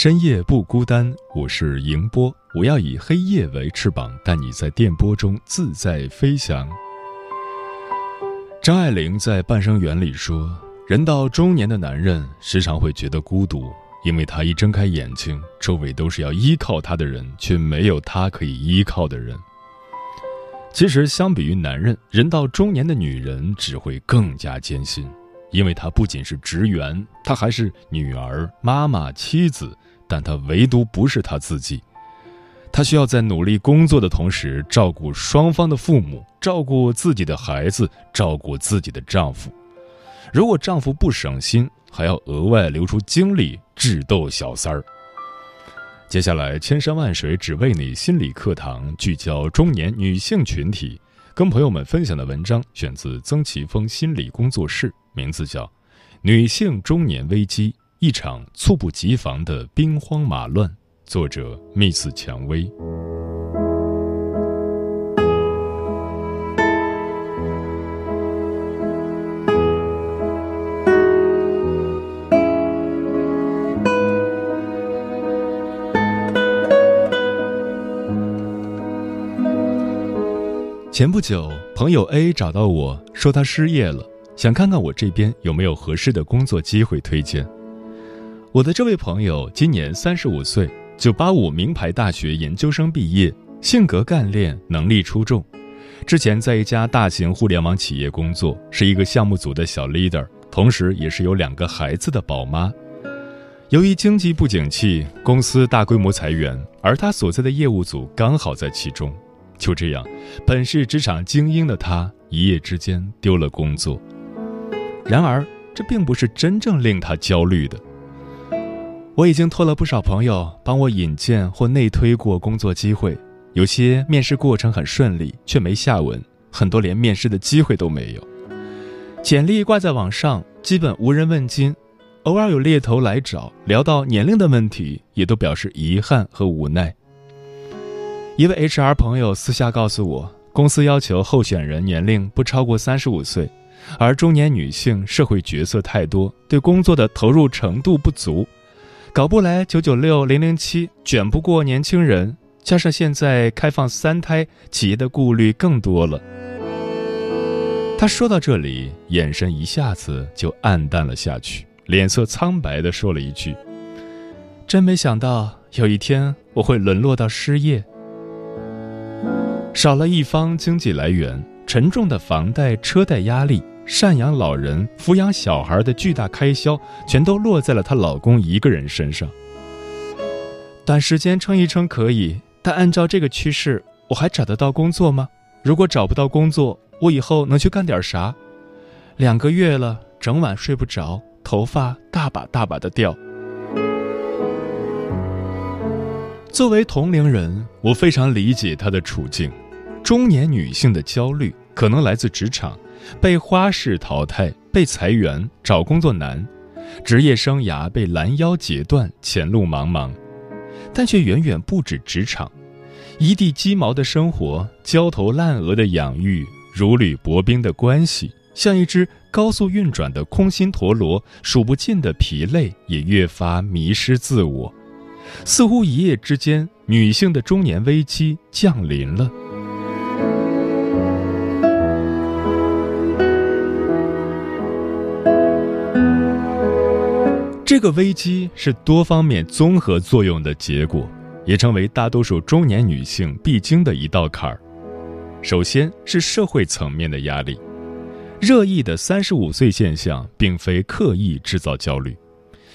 深夜不孤单，我是迎波。我要以黑夜为翅膀，带你在电波中自在飞翔。张爱玲在《半生缘》里说：“人到中年的男人时常会觉得孤独，因为他一睁开眼睛，周围都是要依靠他的人，却没有他可以依靠的人。”其实，相比于男人，人到中年的女人只会更加艰辛，因为她不仅是职员，她还是女儿、妈妈、妻子。但她唯独不是她自己，她需要在努力工作的同时，照顾双方的父母，照顾自己的孩子，照顾自己的丈夫。如果丈夫不省心，还要额外留出精力智斗小三儿。接下来，千山万水只为你心理课堂聚焦中年女性群体，跟朋友们分享的文章选自曾奇峰心理工作室，名字叫《女性中年危机》。一场猝不及防的兵荒马乱，作者密斯蔷薇。前不久，朋友 A 找到我说他失业了，想看看我这边有没有合适的工作机会推荐。我的这位朋友今年三十五岁，九八五名牌大学研究生毕业，性格干练，能力出众。之前在一家大型互联网企业工作，是一个项目组的小 leader，同时也是有两个孩子的宝妈。由于经济不景气，公司大规模裁员，而他所在的业务组刚好在其中。就这样，本是职场精英的他，一夜之间丢了工作。然而，这并不是真正令他焦虑的。我已经托了不少朋友帮我引荐或内推过工作机会，有些面试过程很顺利，却没下文；很多连面试的机会都没有。简历挂在网上，基本无人问津，偶尔有猎头来找，聊到年龄的问题，也都表示遗憾和无奈。一位 HR 朋友私下告诉我，公司要求候选人年龄不超过三十五岁，而中年女性社会角色太多，对工作的投入程度不足。搞不来九九六零零七，卷不过年轻人，加上现在开放三胎，企业的顾虑更多了。他说到这里，眼神一下子就暗淡了下去，脸色苍白地说了一句：“真没想到有一天我会沦落到失业，少了一方经济来源，沉重的房贷车贷压力。”赡养老人、抚养小孩的巨大开销，全都落在了她老公一个人身上。短时间撑一撑可以，但按照这个趋势，我还找得到工作吗？如果找不到工作，我以后能去干点啥？两个月了，整晚睡不着，头发大把大把的掉。作为同龄人，我非常理解她的处境。中年女性的焦虑，可能来自职场。被花式淘汰，被裁员，找工作难，职业生涯被拦腰截断，前路茫茫。但却远远不止职场，一地鸡毛的生活，焦头烂额的养育，如履薄冰的关系，像一只高速运转的空心陀螺，数不尽的疲累也越发迷失自我，似乎一夜之间，女性的中年危机降临了。这个危机是多方面综合作用的结果，也成为大多数中年女性必经的一道坎儿。首先是社会层面的压力，热议的三十五岁现象并非刻意制造焦虑。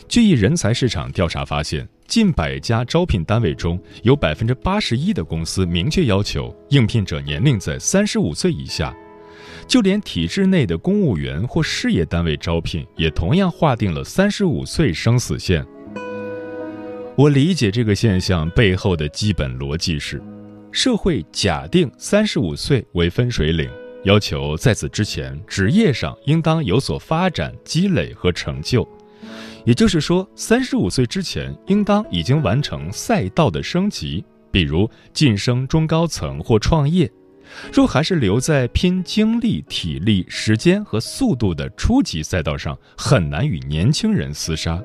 据一人才市场调查发现，近百家招聘单位中有百分之八十一的公司明确要求应聘者年龄在三十五岁以下。就连体制内的公务员或事业单位招聘，也同样划定了三十五岁生死线。我理解这个现象背后的基本逻辑是：社会假定三十五岁为分水岭，要求在此之前职业上应当有所发展、积累和成就。也就是说，三十五岁之前应当已经完成赛道的升级，比如晋升中高层或创业。若还是留在拼精力、体力、时间和速度的初级赛道上，很难与年轻人厮杀。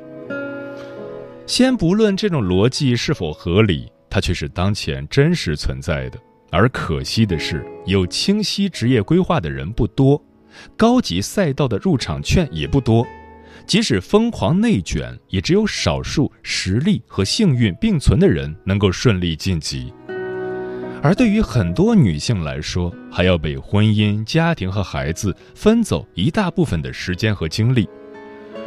先不论这种逻辑是否合理，它却是当前真实存在的。而可惜的是，有清晰职业规划的人不多，高级赛道的入场券也不多。即使疯狂内卷，也只有少数实力和幸运并存的人能够顺利晋级。而对于很多女性来说，还要被婚姻、家庭和孩子分走一大部分的时间和精力。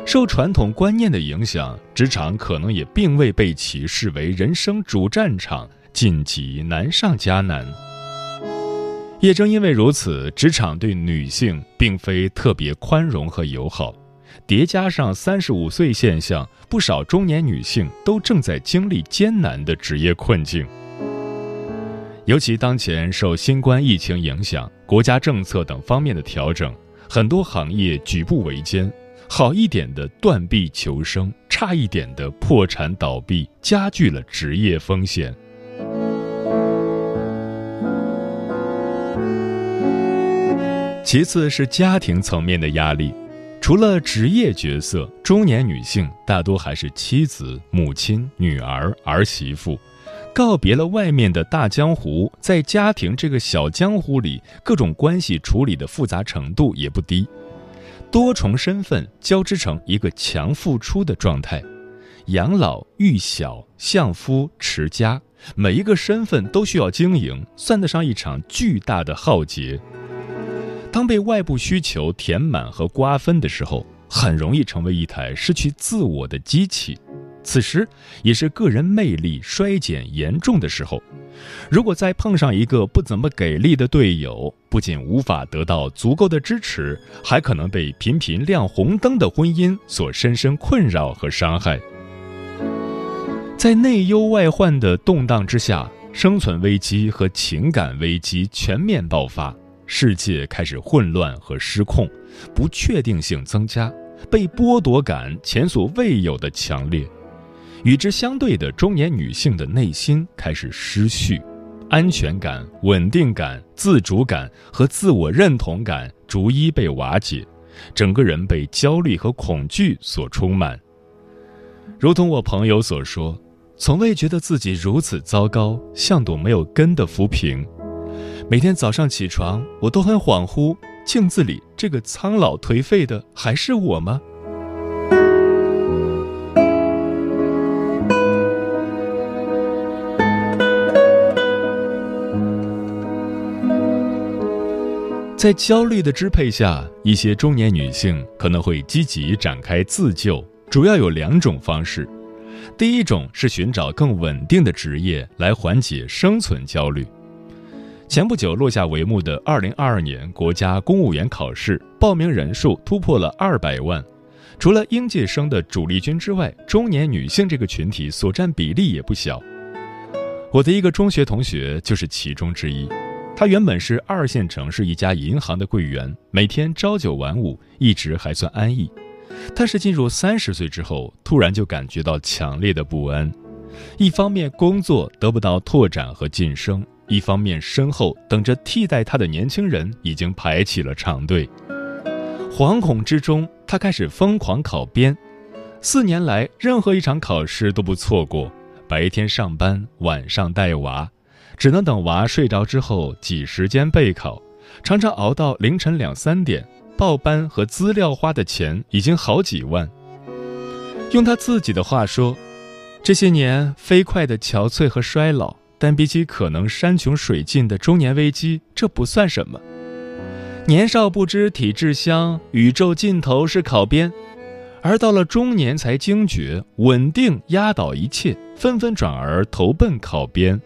受传统观念的影响，职场可能也并未被其视为人生主战场，晋级难上加难。也正因为如此，职场对女性并非特别宽容和友好。叠加上三十五岁现象，不少中年女性都正在经历艰难的职业困境。尤其当前受新冠疫情影响，国家政策等方面的调整，很多行业举步维艰，好一点的断臂求生，差一点的破产倒闭，加剧了职业风险。其次是家庭层面的压力，除了职业角色，中年女性大多还是妻子、母亲、女儿、儿媳妇。告别了外面的大江湖，在家庭这个小江湖里，各种关系处理的复杂程度也不低，多重身份交织成一个强付出的状态，养老、育小、相夫、持家，每一个身份都需要经营，算得上一场巨大的浩劫。当被外部需求填满和瓜分的时候，很容易成为一台失去自我的机器。此时也是个人魅力衰减严重的时候，如果再碰上一个不怎么给力的队友，不仅无法得到足够的支持，还可能被频频亮红灯的婚姻所深深困扰和伤害。在内忧外患的动荡之下，生存危机和情感危机全面爆发，世界开始混乱和失控，不确定性增加，被剥夺感前所未有的强烈。与之相对的中年女性的内心开始失序，安全感、稳定感、自主感和自我认同感逐一被瓦解，整个人被焦虑和恐惧所充满。如同我朋友所说：“从未觉得自己如此糟糕，像朵没有根的浮萍。每天早上起床，我都很恍惚，镜子里这个苍老颓废的还是我吗？”在焦虑的支配下，一些中年女性可能会积极展开自救，主要有两种方式。第一种是寻找更稳定的职业来缓解生存焦虑。前不久落下帷幕的2022年国家公务员考试报名人数突破了200万，除了应届生的主力军之外，中年女性这个群体所占比例也不小。我的一个中学同学就是其中之一。他原本是二线城市一家银行的柜员，每天朝九晚五，一直还算安逸。但是进入三十岁之后，突然就感觉到强烈的不安。一方面工作得不到拓展和晋升，一方面身后等着替代他的年轻人已经排起了长队。惶恐之中，他开始疯狂考编。四年来，任何一场考试都不错过，白天上班，晚上带娃。只能等娃睡着之后挤时间备考，常常熬到凌晨两三点。报班和资料花的钱已经好几万。用他自己的话说：“这些年飞快的憔悴和衰老，但比起可能山穷水尽的中年危机，这不算什么。年少不知体质香，宇宙尽头是考编，而到了中年才惊觉稳定压倒一切，纷纷转而投奔考编。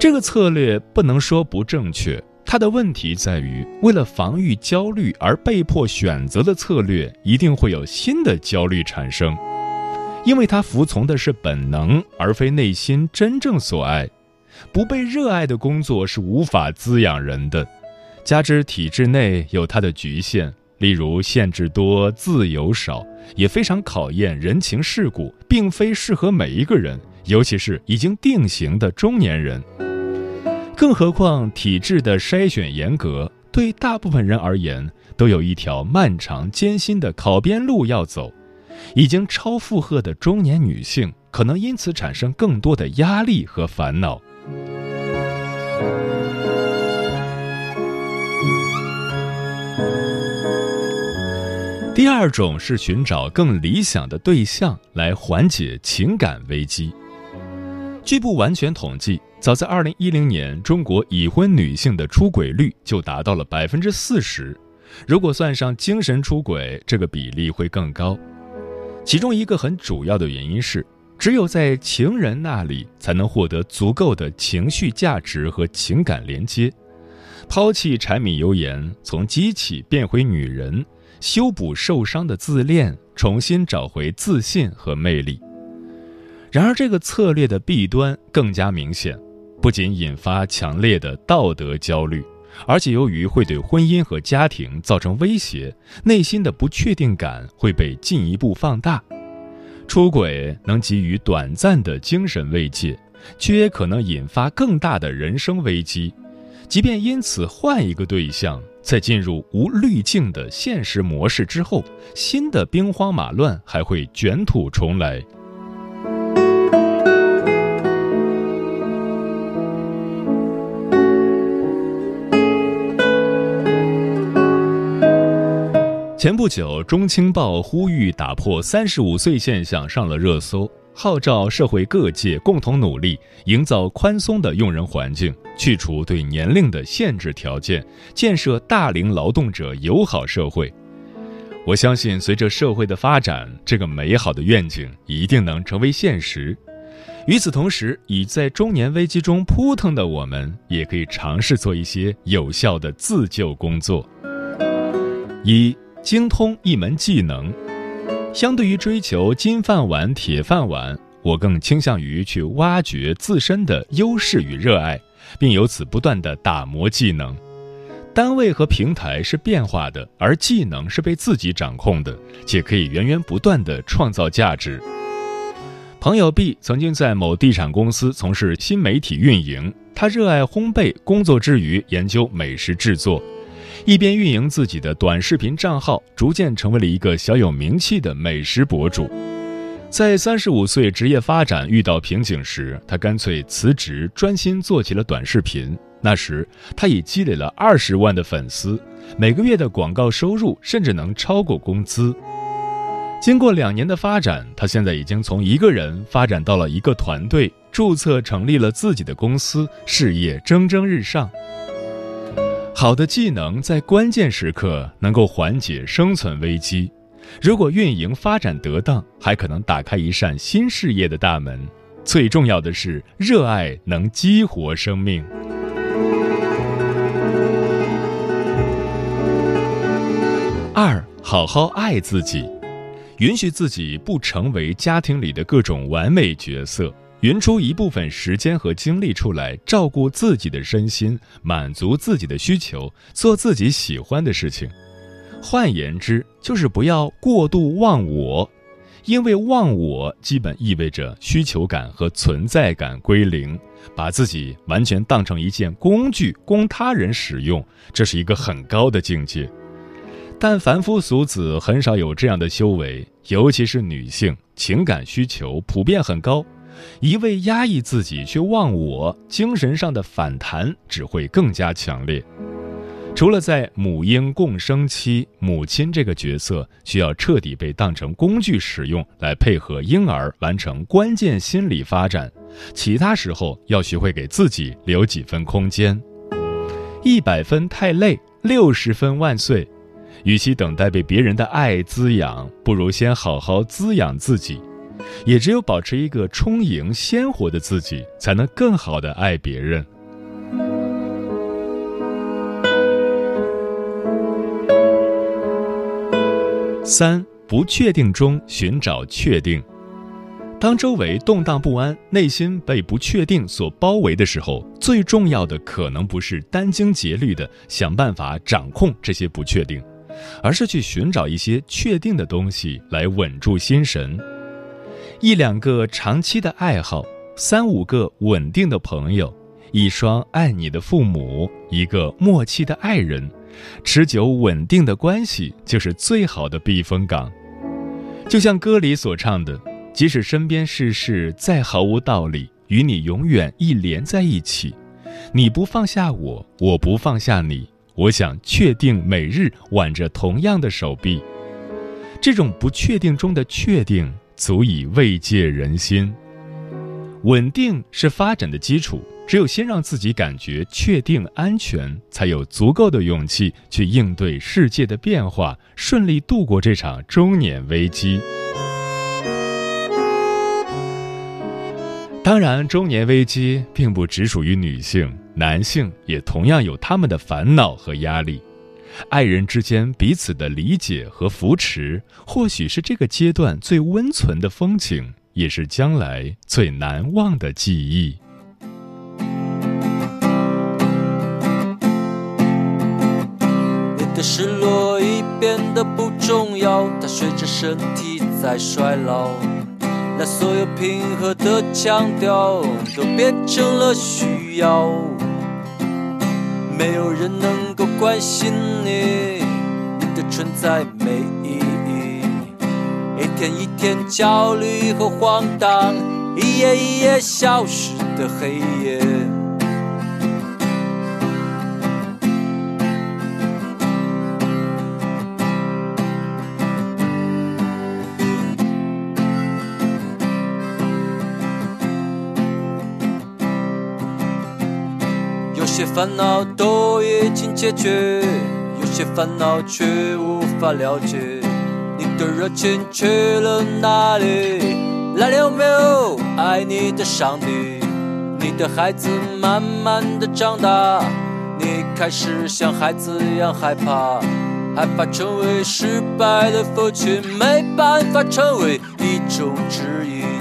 这个策略不能说不正确，它的问题在于，为了防御焦虑而被迫选择的策略，一定会有新的焦虑产生，因为它服从的是本能，而非内心真正所爱。不被热爱的工作是无法滋养人的。加之体制内有它的局限，例如限制多、自由少，也非常考验人情世故，并非适合每一个人，尤其是已经定型的中年人。更何况体制的筛选严格，对大部分人而言，都有一条漫长艰辛的考编路要走。已经超负荷的中年女性，可能因此产生更多的压力和烦恼。第二种是寻找更理想的对象来缓解情感危机。据不完全统计，早在二零一零年，中国已婚女性的出轨率就达到了百分之四十。如果算上精神出轨，这个比例会更高。其中一个很主要的原因是，只有在情人那里才能获得足够的情绪价值和情感连接，抛弃柴米油盐，从机器变回女人。修补受伤的自恋，重新找回自信和魅力。然而，这个策略的弊端更加明显，不仅引发强烈的道德焦虑，而且由于会对婚姻和家庭造成威胁，内心的不确定感会被进一步放大。出轨能给予短暂的精神慰藉，却也可能引发更大的人生危机。即便因此换一个对象。在进入无滤镜的现实模式之后，新的兵荒马乱还会卷土重来。前不久，《中青报》呼吁打破三十五岁现象上了热搜。号召社会各界共同努力，营造宽松的用人环境，去除对年龄的限制条件，建设大龄劳动者友好社会。我相信，随着社会的发展，这个美好的愿景一定能成为现实。与此同时，已在中年危机中扑腾的我们，也可以尝试做一些有效的自救工作。一，精通一门技能。相对于追求金饭碗、铁饭碗，我更倾向于去挖掘自身的优势与热爱，并由此不断的打磨技能。单位和平台是变化的，而技能是被自己掌控的，且可以源源不断的创造价值。朋友 B 曾经在某地产公司从事新媒体运营，他热爱烘焙，工作之余研究美食制作。一边运营自己的短视频账号，逐渐成为了一个小有名气的美食博主。在三十五岁职业发展遇到瓶颈时，他干脆辞职，专心做起了短视频。那时，他已积累了二十万的粉丝，每个月的广告收入甚至能超过工资。经过两年的发展，他现在已经从一个人发展到了一个团队，注册成立了自己的公司，事业蒸蒸日上。好的技能在关键时刻能够缓解生存危机，如果运营发展得当，还可能打开一扇新事业的大门。最重要的是，热爱能激活生命。二，好好爱自己，允许自己不成为家庭里的各种完美角色。匀出一部分时间和精力出来，照顾自己的身心，满足自己的需求，做自己喜欢的事情。换言之，就是不要过度忘我，因为忘我基本意味着需求感和存在感归零，把自己完全当成一件工具供他人使用，这是一个很高的境界。但凡夫俗子很少有这样的修为，尤其是女性，情感需求普遍很高。一味压抑自己却忘我，精神上的反弹只会更加强烈。除了在母婴共生期，母亲这个角色需要彻底被当成工具使用，来配合婴儿完成关键心理发展，其他时候要学会给自己留几分空间。一百分太累，六十分万岁。与其等待被别人的爱滋养，不如先好好滋养自己。也只有保持一个充盈鲜活的自己，才能更好的爱别人。三不确定中寻找确定。当周围动荡不安，内心被不确定所包围的时候，最重要的可能不是殚精竭虑的想办法掌控这些不确定，而是去寻找一些确定的东西来稳住心神。一两个长期的爱好，三五个稳定的朋友，一双爱你的父母，一个默契的爱人。持久稳定的关系就是最好的避风港，就像歌里所唱的：“即使身边世事再毫无道理，与你永远一连在一起。你不放下我，我不放下你。我想确定每日挽着同样的手臂。这种不确定中的确定，足以慰藉人心。稳定是发展的基础。”只有先让自己感觉确定安全，才有足够的勇气去应对世界的变化，顺利度过这场中年危机。当然，中年危机并不只属于女性，男性也同样有他们的烦恼和压力。爱人之间彼此的理解和扶持，或许是这个阶段最温存的风景，也是将来最难忘的记忆。你的失落已变得不重要，它随着身体在衰老，那所有平和的腔调都变成了需要。没有人能够关心你，你的存在没意义。一天一天焦虑和荒唐，一夜一夜消失的黑夜。些烦恼都已经解决，有些烦恼却无法了解。你的热情去了哪里？来了没有爱你的上帝？你的孩子慢慢的长大，你开始像孩子一样害怕，害怕成为失败的父亲，没办法成为一种指引。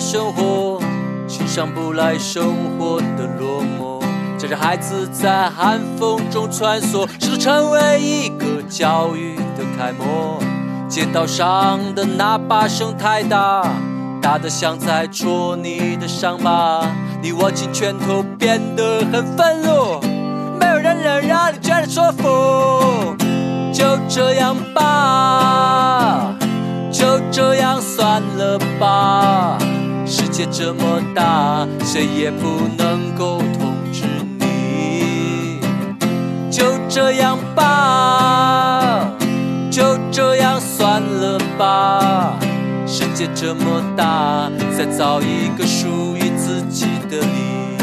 生活欣赏不来生活的落寞，带着孩子在寒风中穿梭，试图成为一个教育的楷模。街道上的喇叭声太大，大得像在戳你的伤疤。你握紧拳头，变得很愤怒，没有人能让你觉得舒服。就这样吧，就这样算了吧。世界这么大，谁也不能够统治你。就这样吧，就这样算了吧。世界这么大，再造一个属于自己的你。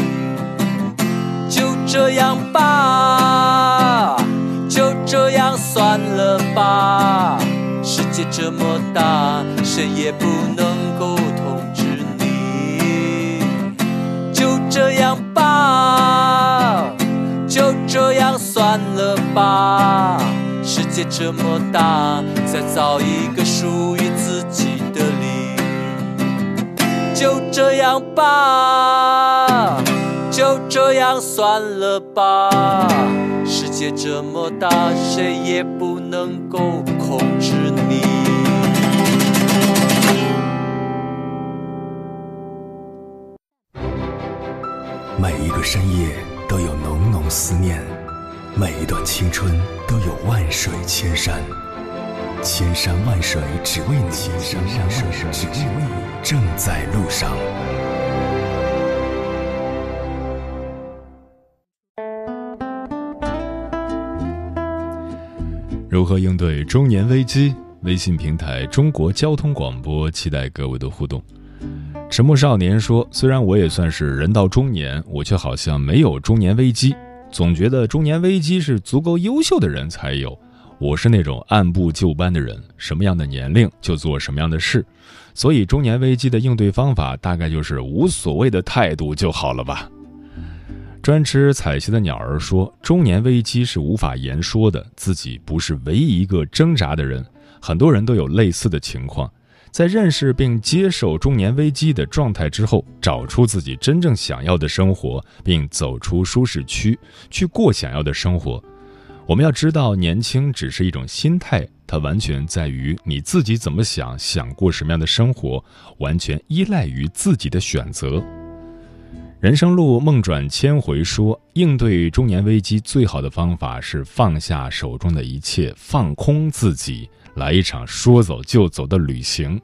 就这样吧，就这样算了吧。世界这么大，谁也不能够。吧。世界这么大，再造一个属于自己的你。就这样吧，就这样算了吧。世界这么大，谁也不能够控制你。每一个深夜。都有浓浓思念，每一段青春都有万水千山，千山万水只为你，千山万水只为你，正在路上。如何应对中年危机？微信平台中国交通广播期待各位的互动。沉默少年说：“虽然我也算是人到中年，我却好像没有中年危机。总觉得中年危机是足够优秀的人才有。我是那种按部就班的人，什么样的年龄就做什么样的事。所以中年危机的应对方法大概就是无所谓的态度就好了吧。”专吃彩旗的鸟儿说：“中年危机是无法言说的，自己不是唯一一个挣扎的人，很多人都有类似的情况。”在认识并接受中年危机的状态之后，找出自己真正想要的生活，并走出舒适区，去过想要的生活。我们要知道，年轻只是一种心态，它完全在于你自己怎么想，想过什么样的生活，完全依赖于自己的选择。人生路梦转千回说，应对中年危机最好的方法是放下手中的一切，放空自己。来一场说走就走的旅行，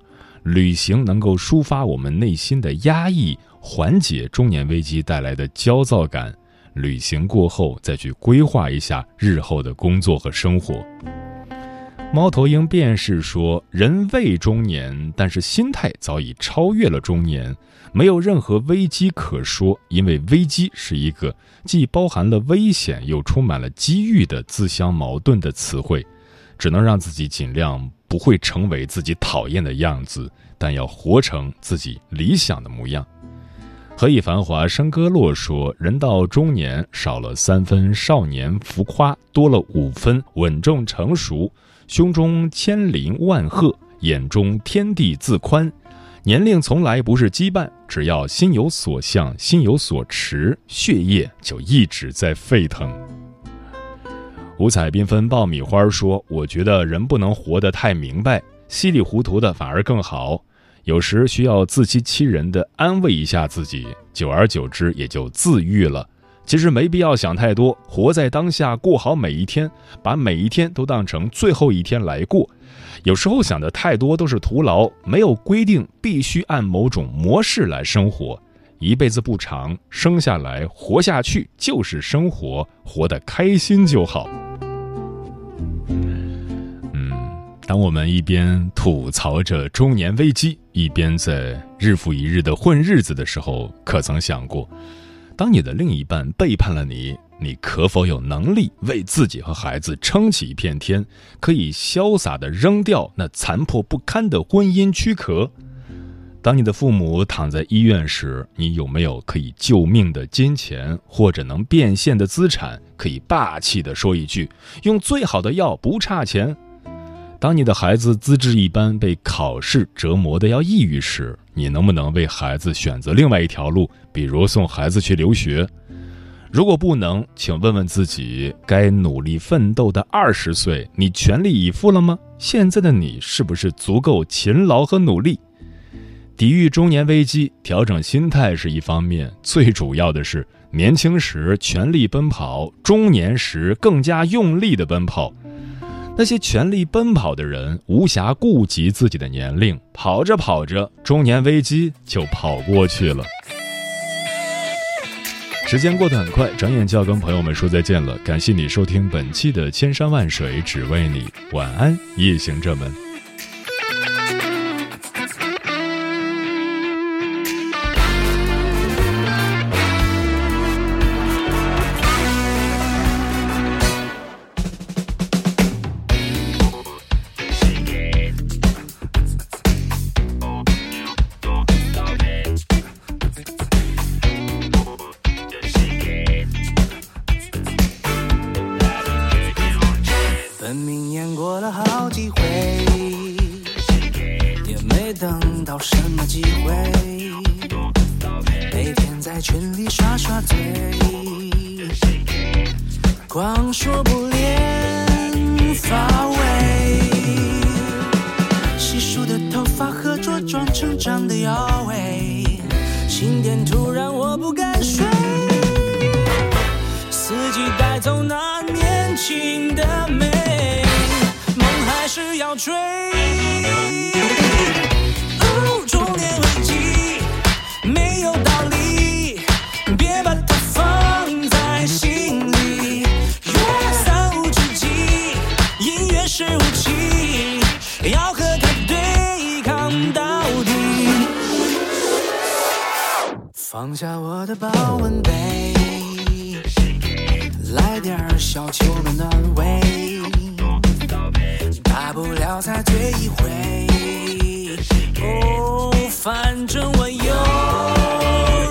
旅行能够抒发我们内心的压抑，缓解中年危机带来的焦躁感。旅行过后，再去规划一下日后的工作和生活。猫头鹰便是说，人未中年，但是心态早已超越了中年，没有任何危机可说，因为危机是一个既包含了危险又充满了机遇的自相矛盾的词汇。只能让自己尽量不会成为自己讨厌的样子，但要活成自己理想的模样。何以繁华笙歌落说，人到中年，少了三分少年浮夸，多了五分稳重成熟。胸中千林万壑，眼中天地自宽。年龄从来不是羁绊，只要心有所向，心有所持，血液就一直在沸腾。五彩缤纷爆米花说：“我觉得人不能活得太明白，稀里糊涂的反而更好。有时需要自欺欺人的安慰一下自己，久而久之也就自愈了。其实没必要想太多，活在当下，过好每一天，把每一天都当成最后一天来过。有时候想的太多都是徒劳，没有规定必须按某种模式来生活。一辈子不长，生下来活下去就是生活，活得开心就好。”当我们一边吐槽着中年危机，一边在日复一日的混日子的时候，可曾想过，当你的另一半背叛了你，你可否有能力为自己和孩子撑起一片天，可以潇洒的扔掉那残破不堪的婚姻躯壳？当你的父母躺在医院时，你有没有可以救命的金钱或者能变现的资产，可以霸气的说一句：“用最好的药，不差钱。”当你的孩子资质一般，被考试折磨的要抑郁时，你能不能为孩子选择另外一条路，比如送孩子去留学？如果不能，请问问自己，该努力奋斗的二十岁，你全力以赴了吗？现在的你是不是足够勤劳和努力？抵御中年危机，调整心态是一方面，最主要的是年轻时全力奔跑，中年时更加用力的奔跑。那些全力奔跑的人，无暇顾及自己的年龄，跑着跑着，中年危机就跑过去了。时间过得很快，转眼就要跟朋友们说再见了。感谢你收听本期的《千山万水只为你》，晚安，夜行者们。嘴光说不练乏味，稀疏的头发和茁壮成长的腰围，心电图让我不敢睡，四季带走那年轻的美，梦还是要追。放下我的保温杯，来点小酒的暖胃。大不了再醉一回。哦，反正我有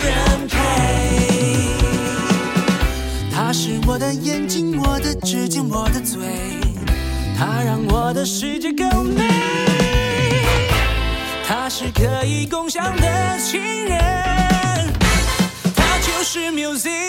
人陪。他是我的眼睛，我的指尖，我的嘴，他让我的世界更美。他是可以共享的情人。country music.